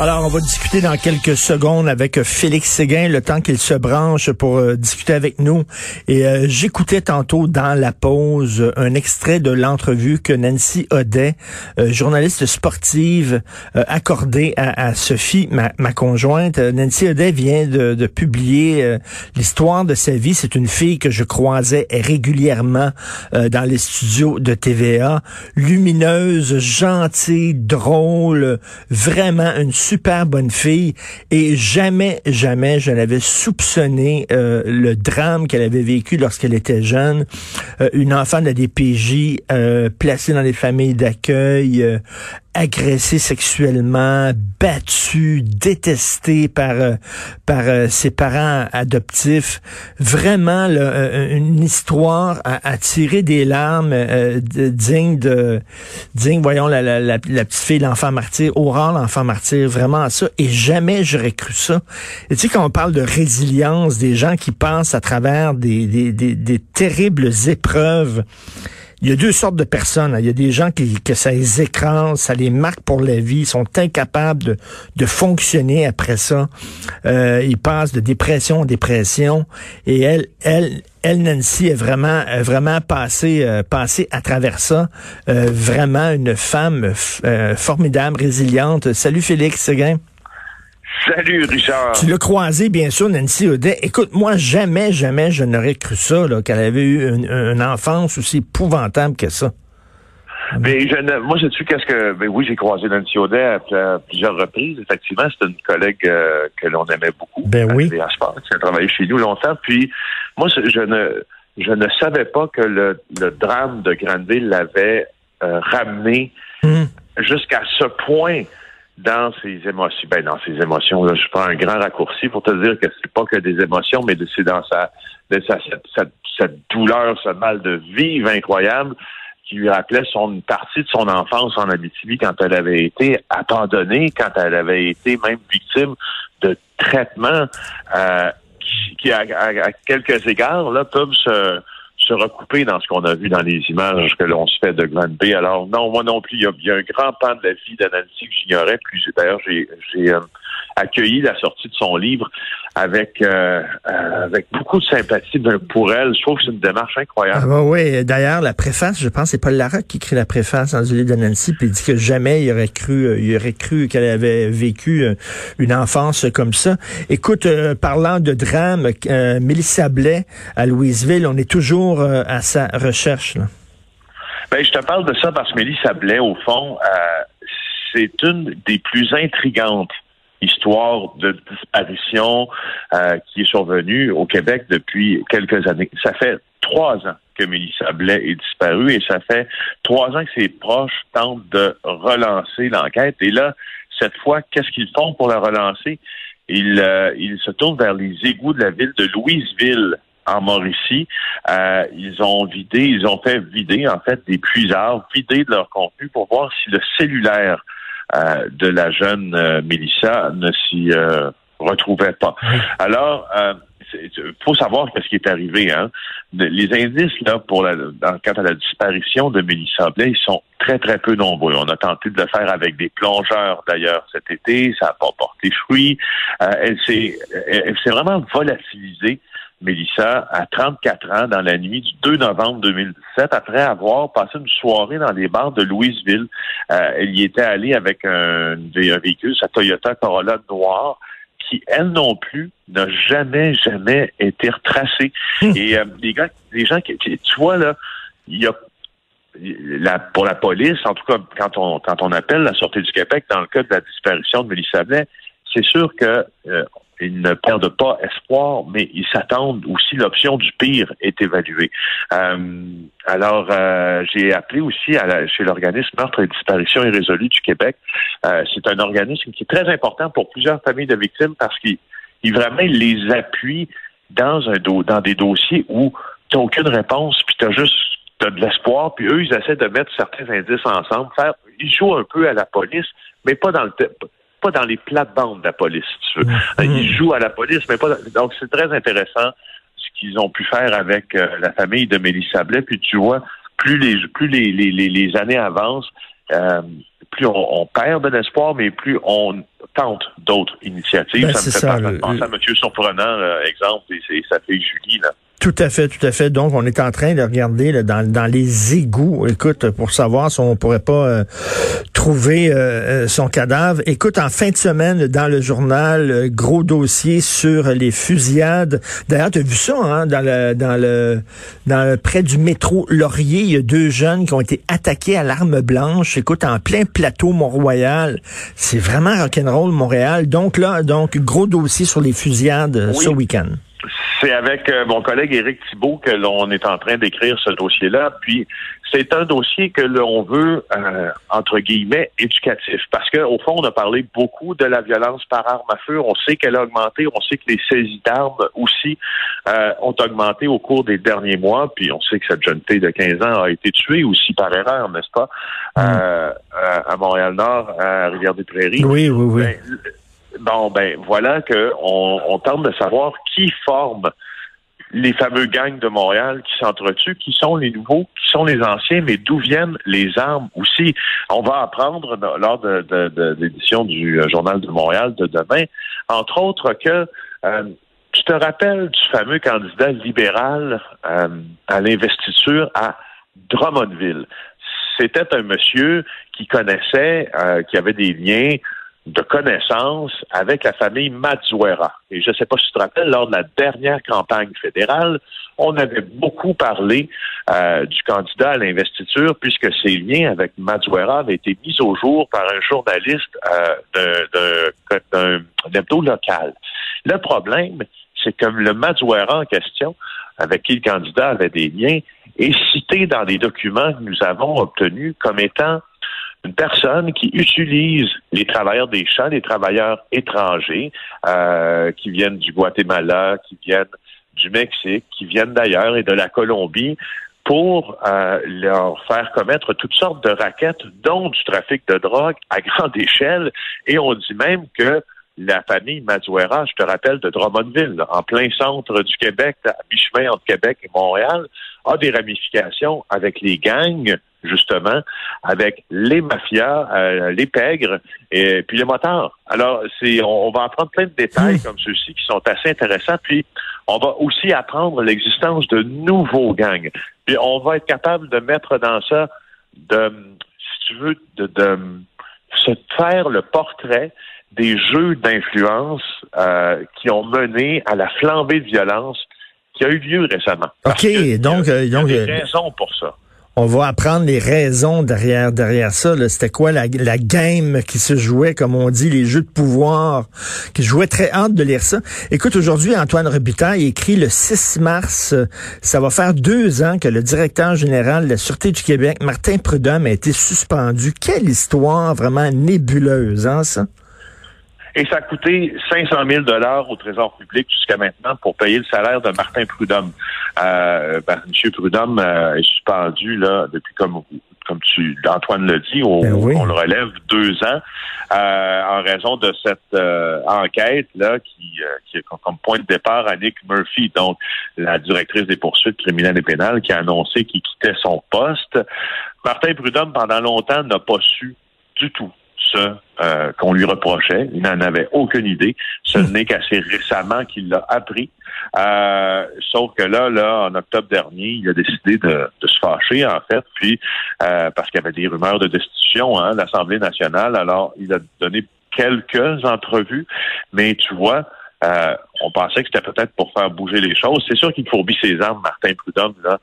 Alors, on va discuter dans quelques secondes avec Félix Séguin, le temps qu'il se branche pour euh, discuter avec nous. Et euh, j'écoutais tantôt dans la pause un extrait de l'entrevue que Nancy Audet, euh, journaliste sportive, accordée à, Sophie, ma, conjointe. Nancy Audet vient de, de publier l'histoire de sa vie. C'est une fille que je croisais régulièrement dans les studios de TVA. Lumineuse, gentille, drôle, vraiment une super bonne fille et jamais, jamais je n'avais soupçonné euh, le drame qu'elle avait vécu lorsqu'elle était jeune. Euh, une enfant de la DPJ euh, placée dans des familles d'accueil, agressé sexuellement, battu, détesté par euh, par euh, ses parents adoptifs. Vraiment euh, une histoire à, tirer des larmes digne de digne voyons la, la, la, petite fille l'enfant martyr, Aurore l'enfant martyr, vraiment ça et jamais j'aurais cru ça. Et tu sais quand on parle de résilience des gens qui passent à travers des des, des, des terribles épreuves il y a deux sortes de personnes. Il y a des gens qui, que ça les écrase, ça les marque pour la vie, sont incapables de, de fonctionner après ça. Euh, ils passent de dépression en dépression. Et elle, elle, elle, Nancy, est vraiment, vraiment passé, euh, passé à travers ça. Euh, vraiment une femme euh, formidable, résiliente. Salut Félix Seguin. Salut, Richard. Tu l'as croisé, bien sûr, Nancy Audet. Écoute, moi, jamais, jamais, je n'aurais cru ça, qu'elle avait eu une, enfance aussi épouvantable que ça. Mais je ne, moi, sais-tu qu'est-ce que. Ben oui, j'ai croisé Nancy Audet à, plusieurs reprises. Effectivement, c'est une collègue euh, que l'on aimait beaucoup. Ben oui. qui a travaillé chez nous longtemps. Puis, moi, je ne, je ne savais pas que le, drame de Granville l'avait euh, ramené hum. jusqu'à ce point dans ses émotions, ben dans ses émotions, là, je prends un grand raccourci pour te dire que c'est pas que des émotions, mais c'est dans sa, sa cette, cette, douleur, ce mal de vivre incroyable qui lui rappelait son une partie de son enfance en Abitibi quand elle avait été abandonnée, quand elle avait été même victime de traitements euh, qui, à, à, quelques égards là peuvent se se recouper dans ce qu'on a vu dans les images que l'on se fait de Granby. Alors non, moi non plus, il y a, un grand pan de la vie d'Anansi que j'ignorais. Puis d'ailleurs, j'ai, j'ai euh, accueilli la sortie de son livre avec euh, euh, avec beaucoup de sympathie pour elle. Je trouve que c'est une démarche incroyable. Ah, oui, d'ailleurs, la préface, je pense, c'est Paul Larocque qui écrit la préface dans le livre de Nancy, puis il dit que jamais il aurait cru, euh, il aurait cru qu'elle avait vécu une enfance comme ça. Écoute, parlant de drame, Mélissa Blais à Louisville, on est toujours à sa recherche. Là. Ben, je te parle de ça parce que Mélissa Blais, au fond, c'est une des plus intrigantes histoire de disparition euh, qui est survenue au Québec depuis quelques années. Ça fait trois ans que Mélissa Blais est disparue et ça fait trois ans que ses proches tentent de relancer l'enquête. Et là, cette fois, qu'est-ce qu'ils font pour la relancer? Ils, euh, ils se tournent vers les égouts de la ville de Louisville en Mauricie. Euh, ils ont vidé, ils ont fait vider en fait des puisards, vider de leur contenu pour voir si le cellulaire euh, de la jeune euh, Mélissa ne s'y euh, retrouvait pas. Alors, il faut savoir ce qui est arrivé. Hein. Les indices là pour la, dans, quant à la disparition de Mélissa Blais, ils sont très très peu nombreux. On a tenté de le faire avec des plongeurs d'ailleurs cet été, ça n'a pas porté fruit. elle s'est elle s'est vraiment volatilisée Mélissa, à 34 ans, dans la nuit du 2 novembre 2017, après avoir passé une soirée dans les bars de Louisville. Euh, elle y était allée avec un, véhicule, sa Toyota Corolla noire, qui, elle non plus, n'a jamais, jamais été retracée. Hmm. Et euh, les gars, les gens qui, tu vois, là, il y a la, pour la police, en tout cas, quand on, quand on appelle la Sûreté du Québec dans le cas de la disparition de Mélissa Blais, c'est sûr que euh, ils ne perdent pas espoir, mais ils s'attendent aussi l'option du pire est évaluée. Euh, alors, euh, j'ai appelé aussi à chez l'organisme Meurtre et Disparition irrésolue du Québec. Euh, c'est un organisme qui est très important pour plusieurs familles de victimes parce qu'il vraiment les appuie dans un dans des dossiers où tu n'as aucune réponse, puis tu as juste as de l'espoir, puis eux, ils essaient de mettre certains indices ensemble. Faire, ils jouent un peu à la police, mais pas dans le pas dans les plates-bandes de la police, si tu veux. Mm. Ils jouent à la police, mais pas. Donc, c'est très intéressant ce qu'ils ont pu faire avec euh, la famille de Mélissa Blais. Puis tu vois, plus les plus les, les, les années avancent, euh, plus on, perd de l'espoir, mais plus on tente d'autres initiatives. Ben, ça me fait penser à M. Surprenant, exemple, et, sa fille Julie. Là. Tout à fait, tout à fait. Donc, on est en train de regarder là, dans, dans les égouts, écoute, pour savoir si on pourrait pas euh, trouver euh, euh, son cadavre. Écoute, en fin de semaine, dans le journal, gros dossier sur les fusillades. D'ailleurs, tu as vu ça, hein, dans le, dans le, dans près du métro Laurier, il y a deux jeunes qui ont été attaqués à l'arme blanche. Écoute, en plein plateau Mont-Royal. C'est vraiment rock'n'roll Montréal. Donc là, donc gros dossier sur les fusillades ce week-end. C'est avec euh, mon collègue Éric Thibault que l'on est en train d'écrire ce dossier-là. Puis c'est un dossier que l'on veut, euh, entre guillemets, éducatif. Parce qu'au fond, on a parlé beaucoup de la violence par arme à feu. On sait qu'elle a augmenté. On sait que les saisies d'armes aussi euh, ont augmenté au cours des derniers mois. Puis on sait que cette jeune fille de 15 ans a été tuée aussi par erreur, n'est-ce pas, mm. à Montréal-Nord, à Rivière-des-Prairies. Oui, oui, oui. Ben, Bon, ben voilà que on, tente de savoir qui forme les fameux gangs de Montréal qui s'entretuent, qui sont les nouveaux, qui sont les anciens, mais d'où viennent les armes aussi. On va apprendre lors de, l'édition du euh, Journal de Montréal de demain, entre autres que euh, tu te rappelles du fameux candidat libéral euh, à l'investiture à Drummondville. C'était un monsieur qui connaissait, qui avait des liens de connaissances avec la famille Mazuera. Et je ne sais pas si tu te rappelles, lors de la dernière campagne fédérale, on avait beaucoup parlé euh, du candidat à l'investiture puisque ses liens avec Mazuera avaient été mis au jour par un journaliste euh, d'un hebdo local. Le problème, c'est que le Mazuera en question, avec qui le candidat avait des liens, est cité dans les documents que nous avons obtenus comme étant une personne qui utilise les travailleurs des champs, les travailleurs étrangers euh, qui viennent du Guatemala, qui viennent du Mexique, qui viennent d'ailleurs et de la Colombie pour euh, leur faire commettre toutes sortes de raquettes, dont du trafic de drogue à grande échelle. Et on dit même que la famille Mazuera, je te rappelle, de Drummondville, en plein centre du Québec, à mi-chemin entre Québec et Montréal, a des ramifications avec les gangs, justement, avec les mafias, euh, les pègres et puis les motards. Alors, c'est, on, va apprendre plein de détails comme ceux-ci qui sont assez intéressants. Puis, on va aussi apprendre l'existence de nouveaux gangs. Puis, on va être capable de mettre dans ça, de, si tu veux, de, de se faire le portrait des jeux d'influence euh, qui ont mené à la flambée de violence qui a eu lieu récemment. OK, donc... Il y a, donc, des raisons pour ça. On va apprendre les raisons derrière derrière ça. C'était quoi la, la, game qui se jouait, comme on dit, les jeux de pouvoir, qui jouait très hâte de lire ça. Écoute, aujourd'hui, Antoine Robitaille écrit le 6 mars, ça va faire deux ans que le directeur général de la Sûreté du Québec, Martin Prudhomme, a été suspendu. Quelle histoire vraiment nébuleuse, hein, ça? Et ça a coûté 500 000 dollars au Trésor public jusqu'à maintenant pour payer le salaire de Martin Prudhomme. Euh, ben, M. Prudhomme euh, est suspendu là depuis comme comme tu Antoine l'a dit, on, ben on, le relève deux ans euh, en raison de cette euh, enquête là qui, qui a comme point de départ Annick Murphy, donc la directrice des poursuites criminelles et pénales, qui a annoncé qu'il quittait son poste. Martin Prudhomme pendant longtemps n'a pas su du tout ce euh, qu'on lui reprochait. Il n'en avait aucune idée. Ce hmm. n'est qu'assez récemment qu'il l'a appris. Euh, sauf que là, là, en octobre dernier, il a décidé de, se fâcher, en fait, puis euh, parce qu'il y avait des rumeurs de destitution hein, l'Assemblée nationale. Alors, il a donné quelques entrevues, mais tu vois, on pensait que c'était peut-être pour faire bouger les choses. C'est sûr qu'il fourbit ses armes, Martin Prudhomme, là,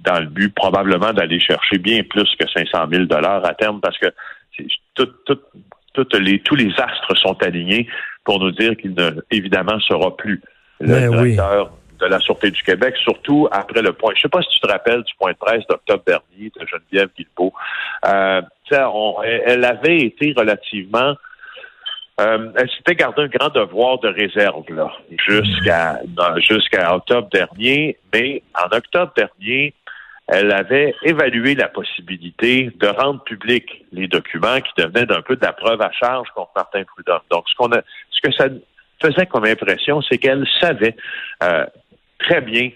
dans le but probablement d'aller chercher bien plus que 500 000 dollars à terme, parce que les, tous les astres sont alignés pour nous dire qu'il ne, évidemment, sera plus le ben directeur de la Sûreté du Québec, surtout après le point. Je ne sais pas si tu te rappelles du point de presse d'octobre dernier de Geneviève Guilbeault. Euh, elle avait été relativement euh, elle s'était gardé un grand devoir de réserve là jusqu'à jusqu'à octobre dernier, mais en octobre dernier, elle avait évalué la possibilité de rendre public les documents qui devenaient d'un peu de la preuve à charge contre Martin Prudhomme. Donc, ce qu'on a, ce que ça faisait comme impression, c'est qu'elle savait euh, très bien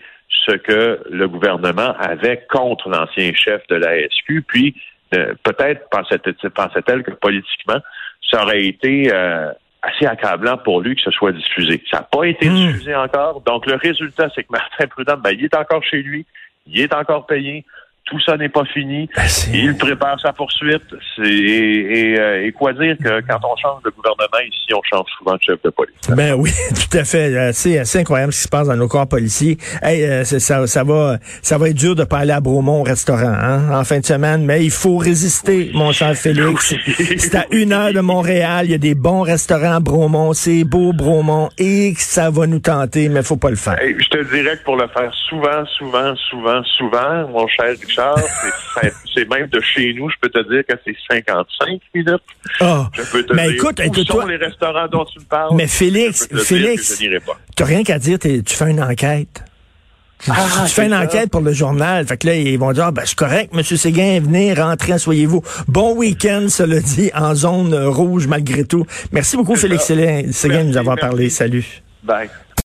ce que le gouvernement avait contre l'ancien chef de la SQ, puis euh, peut-être pensait-elle que politiquement, ça aurait été euh, assez accablant pour lui que ce soit diffusé. Ça n'a pas été hmm. diffusé encore. Donc, le résultat, c'est que Martin Prudhomme, ben, il est encore chez lui, il est encore payé tout ça n'est pas fini. Ben, il prépare sa poursuite. Et, euh, et, quoi dire que quand on change de gouvernement ici, on change souvent de chef de police. Ben oui, tout à fait. C'est assez incroyable ce qui se passe dans nos corps policiers. Hey, euh, ça, ça va, ça va être dur de pas aller à Bromont au restaurant hein, en fin de semaine, mais il faut résister, mon cher Félix. c'est à une heure de Montréal. Il y a des bons restaurants à Bromont. C'est beau Bromont et ça va nous tenter, mais faut pas le faire. je te dirais que pour le faire souvent, souvent, souvent, souvent, mon cher c'est même de chez nous, je peux te dire que c'est 55 minutes. Ah. Je peux te mais dire écoute, où sont les restaurants dont tu me parles. Mais Félix, Félix, tu rien qu'à dire, tu fais une enquête. Ah, tu fais une enquête pour le journal. Fait que là, ils vont dire, ah, ben, c'est correct, Monsieur Séguin, venez, rentrez, soyez-vous. Bon week-end, cela dit, en zone rouge malgré tout. Merci beaucoup, Félix Séguin, de nous avoir parlé. Salut. Bye.